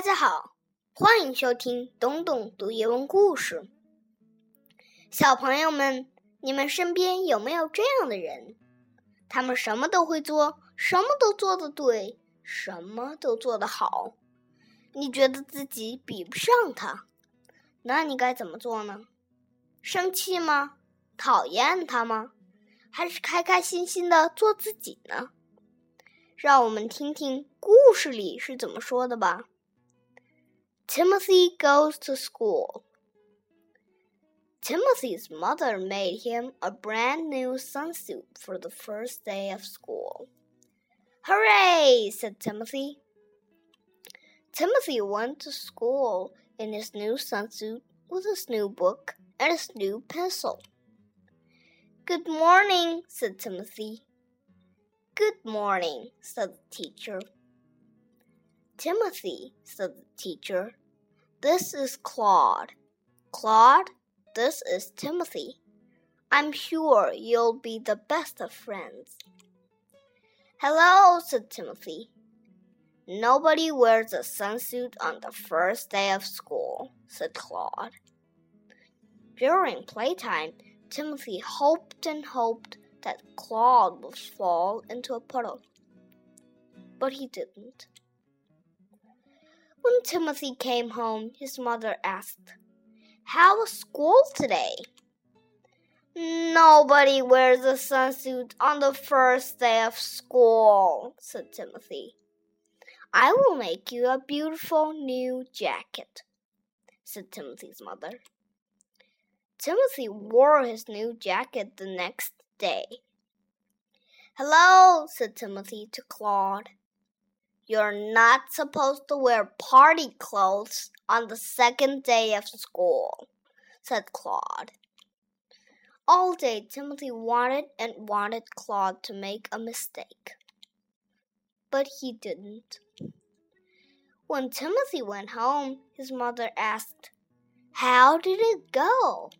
大家好，欢迎收听东东读英文故事。小朋友们，你们身边有没有这样的人？他们什么都会做，什么都做得对，什么都做得好。你觉得自己比不上他，那你该怎么做呢？生气吗？讨厌他吗？还是开开心心的做自己呢？让我们听听故事里是怎么说的吧。Timothy goes to school. Timothy's mother made him a brand new sunsuit for the first day of school. Hooray! said Timothy. Timothy went to school in his new sunsuit with his new book and his new pencil. Good morning, said Timothy. Good morning, said the teacher. Timothy, said the teacher, this is Claude. Claude, this is Timothy. I'm sure you'll be the best of friends. Hello, said Timothy. Nobody wears a sunsuit on the first day of school, said Claude. During playtime, Timothy hoped and hoped that Claude would fall into a puddle. But he didn't. When Timothy came home, his mother asked, How was school today? Nobody wears a sunsuit on the first day of school, said Timothy. I will make you a beautiful new jacket, said Timothy's mother. Timothy wore his new jacket the next day. Hello, said Timothy to Claude. You're not supposed to wear party clothes on the second day of school, said Claude. All day Timothy wanted and wanted Claude to make a mistake. But he didn't. When Timothy went home, his mother asked, How did it go?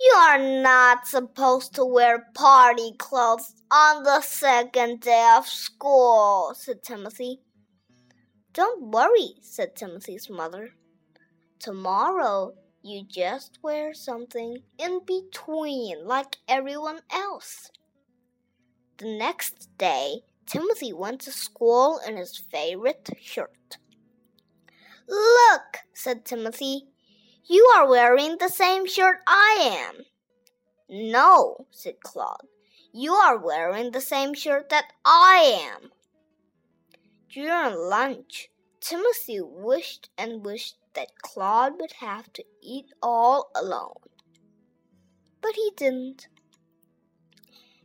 You are not supposed to wear party clothes on the second day of school, said Timothy. Don't worry, said Timothy's mother. Tomorrow you just wear something in between like everyone else. The next day, Timothy went to school in his favorite shirt. Look, said Timothy, you are wearing the same shirt I am. No, said Claude. You are wearing the same shirt that I am. During lunch, Timothy wished and wished that Claude would have to eat all alone. But he didn't.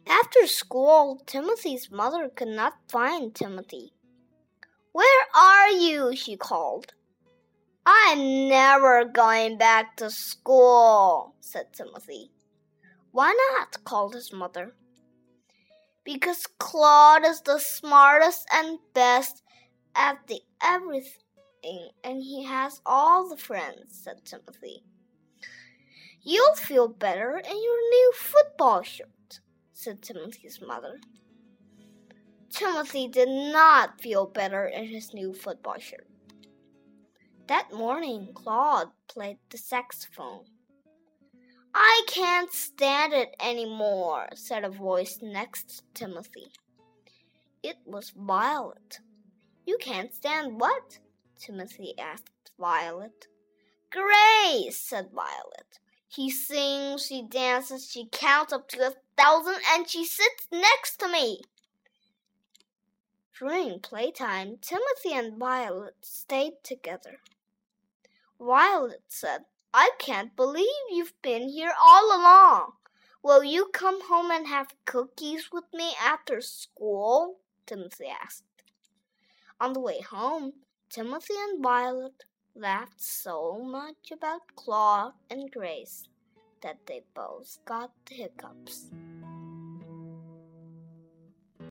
After school, Timothy's mother could not find Timothy. Where are you? she called. I'm never going back to school, said Timothy. Why not? called his mother. Because Claude is the smartest and best at the everything, and he has all the friends, said Timothy. You'll feel better in your new football shirt, said Timothy's mother. Timothy did not feel better in his new football shirt. That morning, Claude played the saxophone. I can't stand it any more, said a voice next to Timothy. It was Violet. You can't stand what? Timothy asked Violet. Grace, said Violet. He sings, she dances, she counts up to a thousand, and she sits next to me. During playtime, Timothy and Violet stayed together. Violet said, I can't believe you've been here all along. Will you come home and have cookies with me after school? Timothy asked. On the way home, Timothy and Violet laughed so much about Claude and Grace that they both got the hiccups.